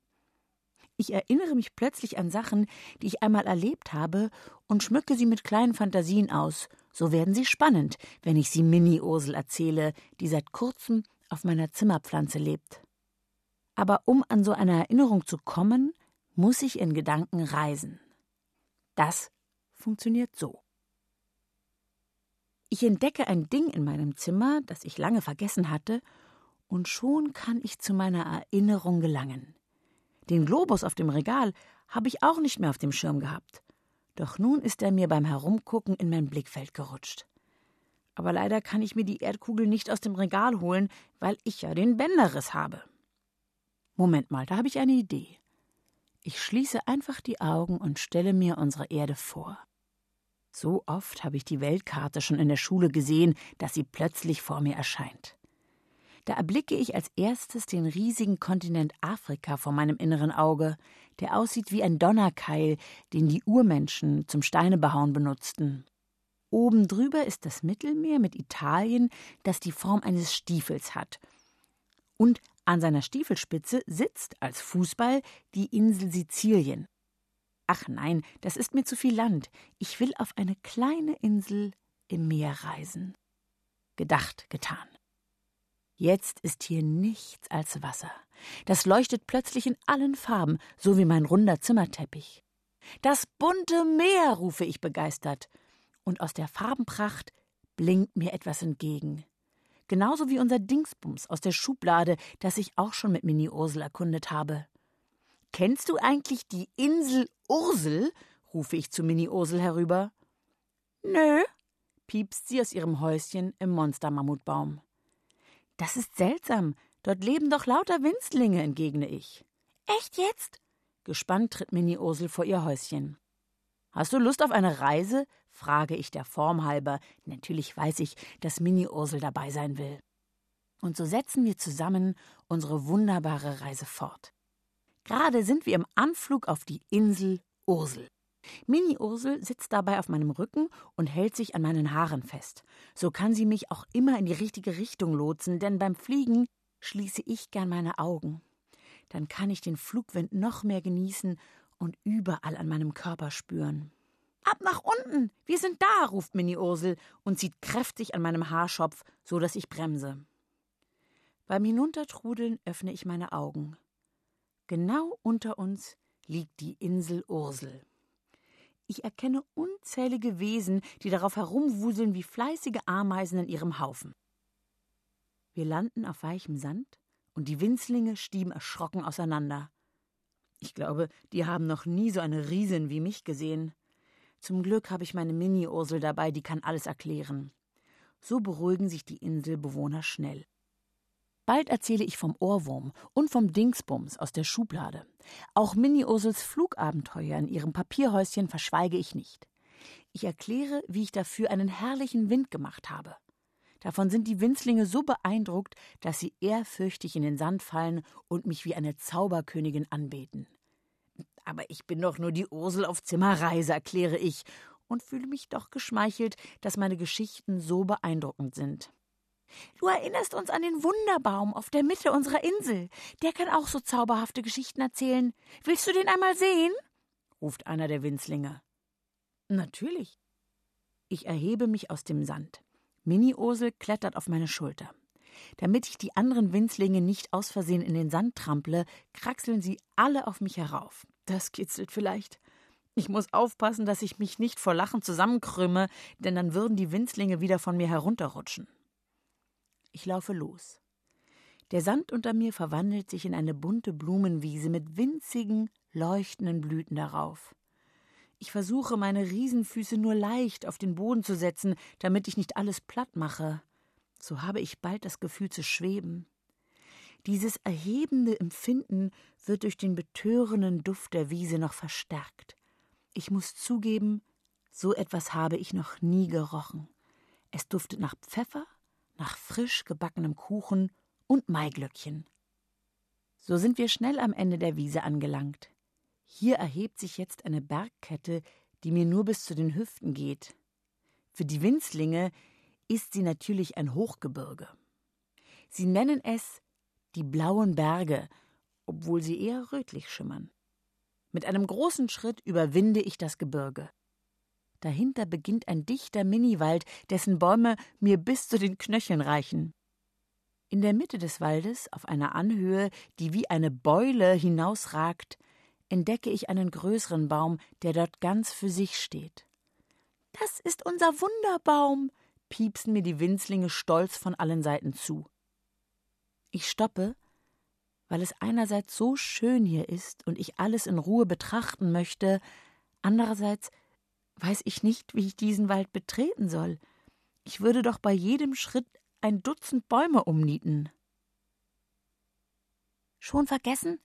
Ich erinnere mich plötzlich an Sachen, die ich einmal erlebt habe, und schmücke sie mit kleinen Fantasien aus. So werden sie spannend, wenn ich sie Mini-Ursel erzähle, die seit kurzem auf meiner Zimmerpflanze lebt. Aber um an so eine Erinnerung zu kommen, muss ich in Gedanken reisen. Das funktioniert so. Ich entdecke ein Ding in meinem Zimmer, das ich lange vergessen hatte, und schon kann ich zu meiner Erinnerung gelangen. Den Globus auf dem Regal habe ich auch nicht mehr auf dem Schirm gehabt. Doch nun ist er mir beim Herumgucken in mein Blickfeld gerutscht. Aber leider kann ich mir die Erdkugel nicht aus dem Regal holen, weil ich ja den Bänderriss habe. Moment mal, da habe ich eine Idee. Ich schließe einfach die Augen und stelle mir unsere Erde vor. So oft habe ich die Weltkarte schon in der Schule gesehen, dass sie plötzlich vor mir erscheint. Da erblicke ich als erstes den riesigen Kontinent Afrika vor meinem inneren Auge, der aussieht wie ein Donnerkeil, den die Urmenschen zum Steinebehauen benutzten. Oben drüber ist das Mittelmeer mit Italien, das die Form eines Stiefels hat. Und an seiner Stiefelspitze sitzt als Fußball die Insel Sizilien. Ach nein, das ist mir zu viel Land. Ich will auf eine kleine Insel im Meer reisen. Gedacht, getan. Jetzt ist hier nichts als Wasser. Das leuchtet plötzlich in allen Farben, so wie mein runder Zimmerteppich. Das bunte Meer, rufe ich begeistert. Und aus der Farbenpracht blinkt mir etwas entgegen. Genauso wie unser Dingsbums aus der Schublade, das ich auch schon mit Mini Ursel erkundet habe. Kennst du eigentlich die Insel Ursel? rufe ich zu Mini Ursel herüber. Nö, piepst sie aus ihrem Häuschen im Monstermammutbaum. Das ist seltsam. Dort leben doch lauter Winzlinge, entgegne ich. Echt jetzt? Gespannt tritt Mini Ursel vor ihr Häuschen. Hast du Lust auf eine Reise? frage ich der Form halber. Natürlich weiß ich, dass Mini Ursel dabei sein will. Und so setzen wir zusammen unsere wunderbare Reise fort. Gerade sind wir im Anflug auf die Insel Ursel. Mini Ursel sitzt dabei auf meinem Rücken und hält sich an meinen Haaren fest. So kann sie mich auch immer in die richtige Richtung lotsen, denn beim Fliegen schließe ich gern meine Augen. Dann kann ich den Flugwind noch mehr genießen und überall an meinem Körper spüren. Ab nach unten! Wir sind da! ruft Mini Ursel und zieht kräftig an meinem Haarschopf, so dass ich bremse. Beim Hinuntertrudeln öffne ich meine Augen. Genau unter uns liegt die Insel Ursel. Ich erkenne unzählige Wesen, die darauf herumwuseln wie fleißige Ameisen in ihrem Haufen. Wir landen auf weichem Sand und die Winzlinge stieben erschrocken auseinander. Ich glaube, die haben noch nie so eine Riesin wie mich gesehen. Zum Glück habe ich meine Mini-Ursel dabei, die kann alles erklären. So beruhigen sich die Inselbewohner schnell. Bald erzähle ich vom Ohrwurm und vom Dingsbums aus der Schublade. Auch Mini-Ursels Flugabenteuer in ihrem Papierhäuschen verschweige ich nicht. Ich erkläre, wie ich dafür einen herrlichen Wind gemacht habe. Davon sind die Winzlinge so beeindruckt, dass sie ehrfürchtig in den Sand fallen und mich wie eine Zauberkönigin anbeten. Aber ich bin doch nur die Ursel auf Zimmerreise, erkläre ich, und fühle mich doch geschmeichelt, dass meine Geschichten so beeindruckend sind. Du erinnerst uns an den Wunderbaum auf der Mitte unserer Insel. Der kann auch so zauberhafte Geschichten erzählen. Willst du den einmal sehen? ruft einer der Winzlinge. Natürlich. Ich erhebe mich aus dem Sand. Mini-Ursel klettert auf meine Schulter. Damit ich die anderen Winzlinge nicht aus Versehen in den Sand trample, kraxeln sie alle auf mich herauf. Das kitzelt vielleicht. Ich muss aufpassen, dass ich mich nicht vor Lachen zusammenkrümme, denn dann würden die Winzlinge wieder von mir herunterrutschen. Ich laufe los. Der Sand unter mir verwandelt sich in eine bunte Blumenwiese mit winzigen, leuchtenden Blüten darauf. Ich versuche, meine Riesenfüße nur leicht auf den Boden zu setzen, damit ich nicht alles platt mache. So habe ich bald das Gefühl zu schweben. Dieses erhebende Empfinden wird durch den betörenden Duft der Wiese noch verstärkt. Ich muss zugeben, so etwas habe ich noch nie gerochen. Es duftet nach Pfeffer, nach frisch gebackenem Kuchen und Maiglöckchen. So sind wir schnell am Ende der Wiese angelangt. Hier erhebt sich jetzt eine Bergkette, die mir nur bis zu den Hüften geht. Für die Winzlinge ist sie natürlich ein Hochgebirge. Sie nennen es die blauen Berge, obwohl sie eher rötlich schimmern. Mit einem großen Schritt überwinde ich das Gebirge. Dahinter beginnt ein dichter Miniwald, dessen Bäume mir bis zu den Knöcheln reichen. In der Mitte des Waldes, auf einer Anhöhe, die wie eine Beule hinausragt, entdecke ich einen größeren Baum, der dort ganz für sich steht. Das ist unser Wunderbaum, piepsen mir die Winzlinge stolz von allen Seiten zu. Ich stoppe, weil es einerseits so schön hier ist und ich alles in Ruhe betrachten möchte, andererseits weiß ich nicht, wie ich diesen Wald betreten soll. Ich würde doch bei jedem Schritt ein Dutzend Bäume umnieten. Schon vergessen?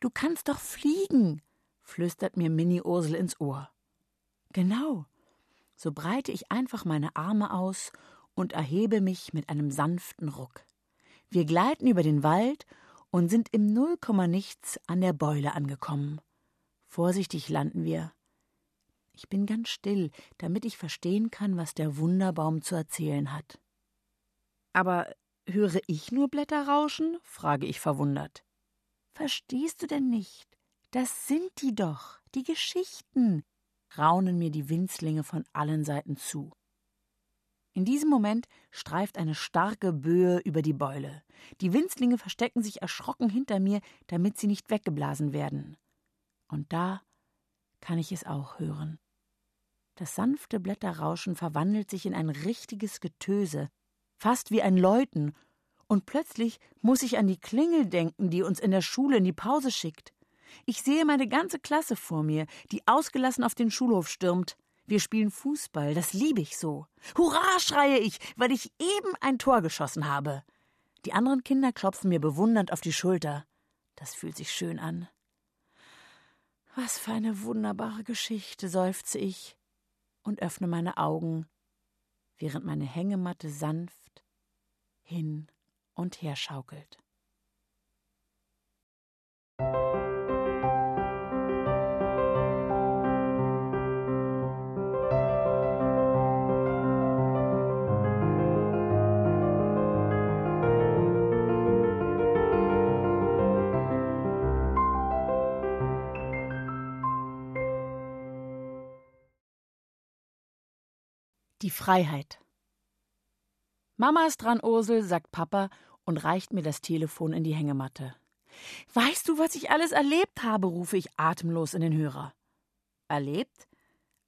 Du kannst doch fliegen, flüstert mir Mini Ursel ins Ohr. Genau. So breite ich einfach meine Arme aus und erhebe mich mit einem sanften Ruck. Wir gleiten über den Wald und sind im Nullkommanichts an der Beule angekommen. Vorsichtig landen wir. Ich bin ganz still, damit ich verstehen kann, was der Wunderbaum zu erzählen hat. Aber höre ich nur Blätter rauschen? frage ich verwundert. Verstehst du denn nicht? Das sind die doch, die Geschichten, raunen mir die Winzlinge von allen Seiten zu. In diesem Moment streift eine starke Böe über die Beule. Die Winzlinge verstecken sich erschrocken hinter mir, damit sie nicht weggeblasen werden. Und da kann ich es auch hören. Das sanfte Blätterrauschen verwandelt sich in ein richtiges Getöse, fast wie ein Läuten, und plötzlich muss ich an die Klingel denken, die uns in der Schule in die Pause schickt. Ich sehe meine ganze Klasse vor mir, die ausgelassen auf den Schulhof stürmt. Wir spielen Fußball, das liebe ich so. Hurra, schreie ich, weil ich eben ein Tor geschossen habe. Die anderen Kinder klopfen mir bewundernd auf die Schulter. Das fühlt sich schön an. Was für eine wunderbare Geschichte, seufze ich und öffne meine Augen, während meine Hängematte sanft hin und her schaukelt. Freiheit. Mama ist dran, Ursel, sagt Papa und reicht mir das Telefon in die Hängematte. Weißt du, was ich alles erlebt habe? rufe ich atemlos in den Hörer. Erlebt?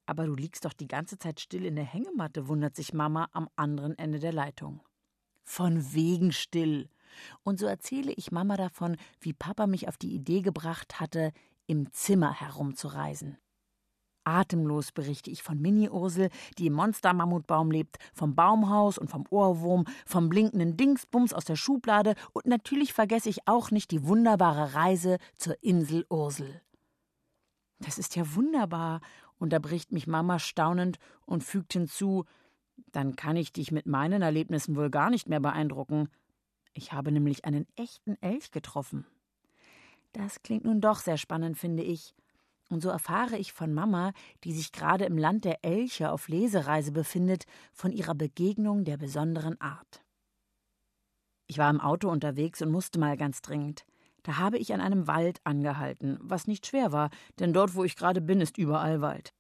Aber du liegst doch die ganze Zeit still in der Hängematte, wundert sich Mama am anderen Ende der Leitung. Von wegen still. Und so erzähle ich Mama davon, wie Papa mich auf die Idee gebracht hatte, im Zimmer herumzureisen. Atemlos berichte ich von Mini-Ursel, die im Monster-Mammutbaum lebt, vom Baumhaus und vom Ohrwurm, vom blinkenden Dingsbums aus der Schublade und natürlich vergesse ich auch nicht die wunderbare Reise zur Insel Ursel. Das ist ja wunderbar, unterbricht mich Mama staunend und fügt hinzu, dann kann ich dich mit meinen Erlebnissen wohl gar nicht mehr beeindrucken. Ich habe nämlich einen echten Elch getroffen. Das klingt nun doch sehr spannend, finde ich. Und so erfahre ich von Mama, die sich gerade im Land der Elche auf Lesereise befindet, von ihrer Begegnung der besonderen Art. Ich war im Auto unterwegs und musste mal ganz dringend. Da habe ich an einem Wald angehalten, was nicht schwer war, denn dort, wo ich gerade bin, ist überall Wald.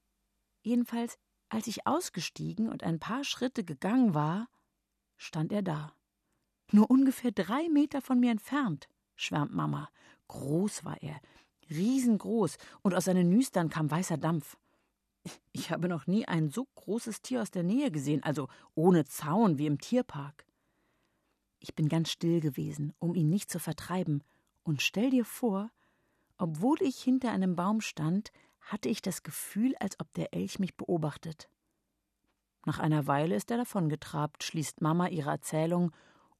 Jedenfalls, als ich ausgestiegen und ein paar Schritte gegangen war, stand er da. Nur ungefähr drei Meter von mir entfernt, schwärmt Mama. Groß war er, riesengroß, und aus seinen Nüstern kam weißer Dampf. Ich habe noch nie ein so großes Tier aus der Nähe gesehen, also ohne Zaun wie im Tierpark. Ich bin ganz still gewesen, um ihn nicht zu vertreiben, und stell dir vor, obwohl ich hinter einem Baum stand, hatte ich das Gefühl, als ob der Elch mich beobachtet. Nach einer Weile ist er davongetrabt, schließt Mama ihre Erzählung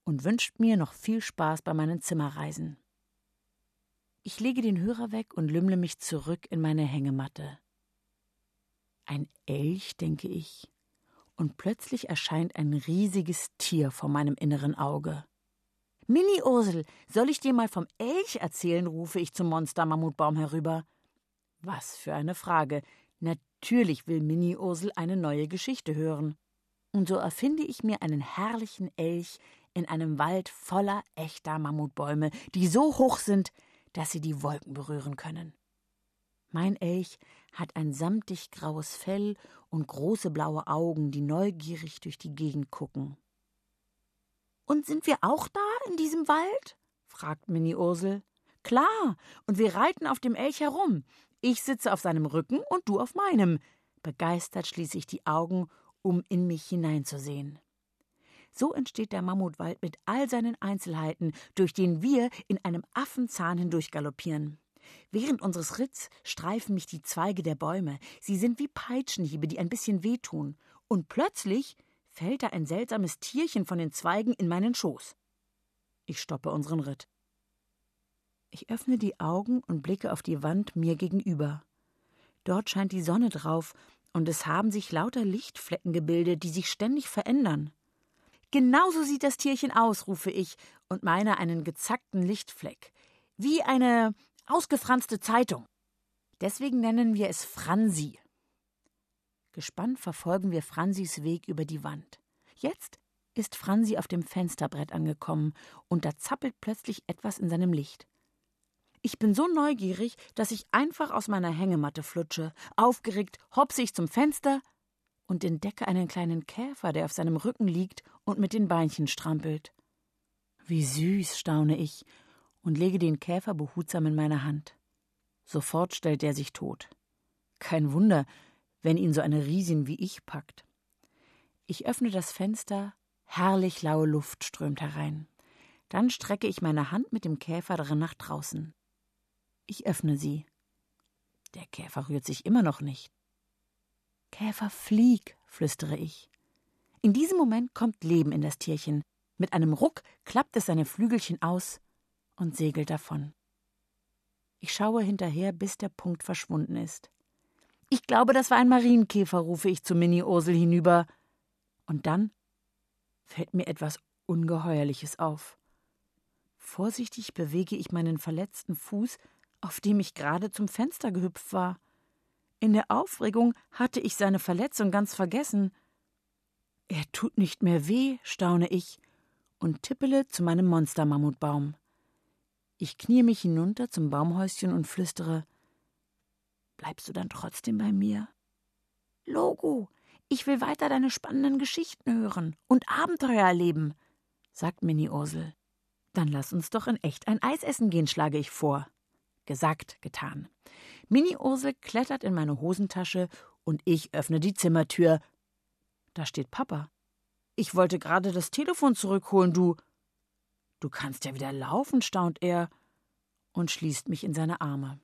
und wünscht mir noch viel Spaß bei meinen Zimmerreisen. Ich lege den Hörer weg und lümmle mich zurück in meine Hängematte. Ein Elch, denke ich, und plötzlich erscheint ein riesiges Tier vor meinem inneren Auge. Mini Ursel, soll ich dir mal vom Elch erzählen? rufe ich zum Monster-Mammutbaum herüber. Was für eine Frage. Natürlich will Mini Ursel eine neue Geschichte hören. Und so erfinde ich mir einen herrlichen Elch in einem Wald voller echter Mammutbäume, die so hoch sind, dass sie die Wolken berühren können. Mein Elch hat ein samtig graues Fell und große blaue Augen, die neugierig durch die Gegend gucken. Und sind wir auch da in diesem Wald? fragt Mini Ursel. Klar, und wir reiten auf dem Elch herum. Ich sitze auf seinem Rücken und du auf meinem. Begeistert schließe ich die Augen, um in mich hineinzusehen. So entsteht der Mammutwald mit all seinen Einzelheiten, durch den wir in einem Affenzahn hindurch galoppieren. Während unseres Ritts streifen mich die Zweige der Bäume. Sie sind wie Peitschenhiebe, die ein bisschen wehtun. Und plötzlich fällt da ein seltsames Tierchen von den Zweigen in meinen Schoß. Ich stoppe unseren Ritt. Ich öffne die Augen und blicke auf die Wand mir gegenüber. Dort scheint die Sonne drauf, und es haben sich lauter Lichtflecken gebildet, die sich ständig verändern. Genauso sieht das Tierchen aus, rufe ich und meine einen gezackten Lichtfleck. Wie eine ausgefranste Zeitung. Deswegen nennen wir es Fransi. Gespannt verfolgen wir Fransis Weg über die Wand. Jetzt ist Fransi auf dem Fensterbrett angekommen und da zappelt plötzlich etwas in seinem Licht. Ich bin so neugierig, dass ich einfach aus meiner Hängematte flutsche. Aufgeregt hopse ich zum Fenster und entdecke einen kleinen Käfer, der auf seinem Rücken liegt und mit den Beinchen strampelt. Wie süß, staune ich und lege den Käfer behutsam in meine Hand. Sofort stellt er sich tot. Kein Wunder, wenn ihn so eine Riesin wie ich packt. Ich öffne das Fenster, herrlich laue Luft strömt herein. Dann strecke ich meine Hand mit dem Käfer darin nach draußen. Ich öffne sie. Der Käfer rührt sich immer noch nicht. Käfer, flieg, flüstere ich. In diesem Moment kommt Leben in das Tierchen. Mit einem Ruck klappt es seine Flügelchen aus und segelt davon. Ich schaue hinterher, bis der Punkt verschwunden ist. Ich glaube, das war ein Marienkäfer, rufe ich zu Mini Ursel hinüber. Und dann fällt mir etwas Ungeheuerliches auf. Vorsichtig bewege ich meinen verletzten Fuß, auf dem ich gerade zum Fenster gehüpft war. In der Aufregung hatte ich seine Verletzung ganz vergessen. Er tut nicht mehr weh, staune ich und tippele zu meinem Monstermammutbaum. Ich knie mich hinunter zum Baumhäuschen und flüstere Bleibst du dann trotzdem bei mir? Logo, ich will weiter deine spannenden Geschichten hören und Abenteuer erleben, sagt Mini Ursel. Dann lass uns doch in echt ein Eis essen gehen, schlage ich vor. Gesagt, getan. Mini Ursel klettert in meine Hosentasche und ich öffne die Zimmertür. Da steht Papa. Ich wollte gerade das Telefon zurückholen, du. Du kannst ja wieder laufen, staunt er und schließt mich in seine Arme.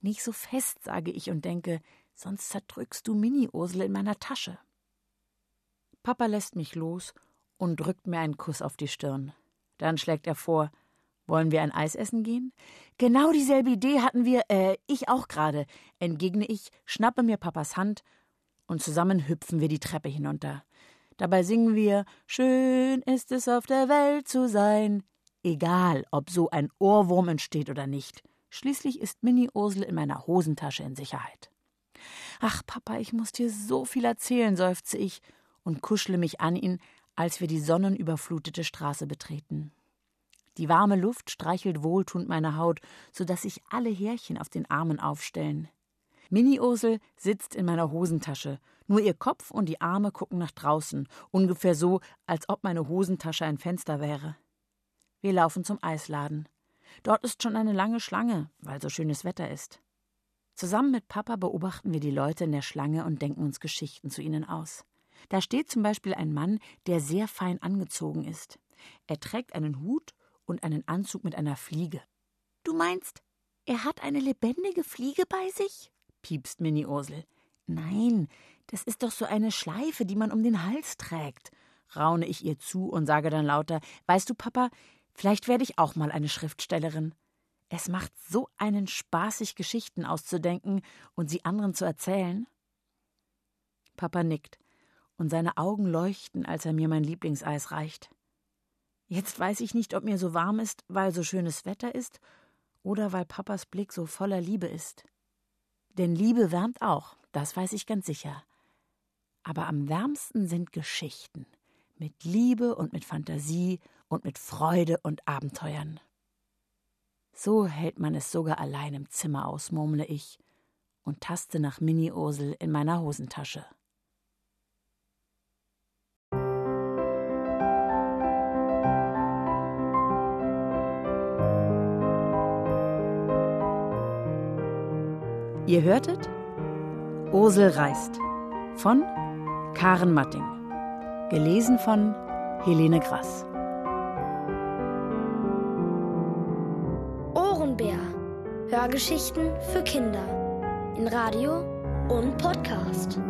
Nicht so fest, sage ich und denke, sonst zerdrückst du Mini-Ursel in meiner Tasche. Papa lässt mich los und drückt mir einen Kuss auf die Stirn. Dann schlägt er vor, wollen wir ein Eis essen gehen? Genau dieselbe Idee hatten wir, äh, ich auch gerade, entgegne ich, schnappe mir Papas Hand und zusammen hüpfen wir die Treppe hinunter. Dabei singen wir Schön ist es auf der Welt zu sein. Egal, ob so ein Ohrwurm entsteht oder nicht. Schließlich ist Mini Ursel in meiner Hosentasche in Sicherheit. Ach, Papa, ich muss dir so viel erzählen, seufze ich und kuschle mich an ihn, als wir die sonnenüberflutete Straße betreten. Die warme Luft streichelt wohltuend meine Haut, so dass sich alle Härchen auf den Armen aufstellen. Mini-Ursel sitzt in meiner Hosentasche. Nur ihr Kopf und die Arme gucken nach draußen, ungefähr so, als ob meine Hosentasche ein Fenster wäre. Wir laufen zum Eisladen. Dort ist schon eine lange Schlange, weil so schönes Wetter ist. Zusammen mit Papa beobachten wir die Leute in der Schlange und denken uns Geschichten zu ihnen aus. Da steht zum Beispiel ein Mann, der sehr fein angezogen ist. Er trägt einen Hut und einen Anzug mit einer Fliege. Du meinst, er hat eine lebendige Fliege bei sich? piepst Mini Ursel. Nein, das ist doch so eine Schleife, die man um den Hals trägt, raune ich ihr zu und sage dann lauter Weißt du, Papa, vielleicht werde ich auch mal eine Schriftstellerin. Es macht so einen Spaß, sich Geschichten auszudenken und sie anderen zu erzählen. Papa nickt, und seine Augen leuchten, als er mir mein Lieblingseis reicht. Jetzt weiß ich nicht, ob mir so warm ist, weil so schönes Wetter ist, oder weil Papas Blick so voller Liebe ist. Denn Liebe wärmt auch, das weiß ich ganz sicher. Aber am wärmsten sind Geschichten. Mit Liebe und mit Fantasie und mit Freude und Abenteuern. So hält man es sogar allein im Zimmer aus, murmle ich und taste nach Mini-Ursel in meiner Hosentasche. Ihr hörtet Ursel reist von Karen Matting. Gelesen von Helene Grass. Ohrenbär. Hörgeschichten für Kinder. In Radio und Podcast.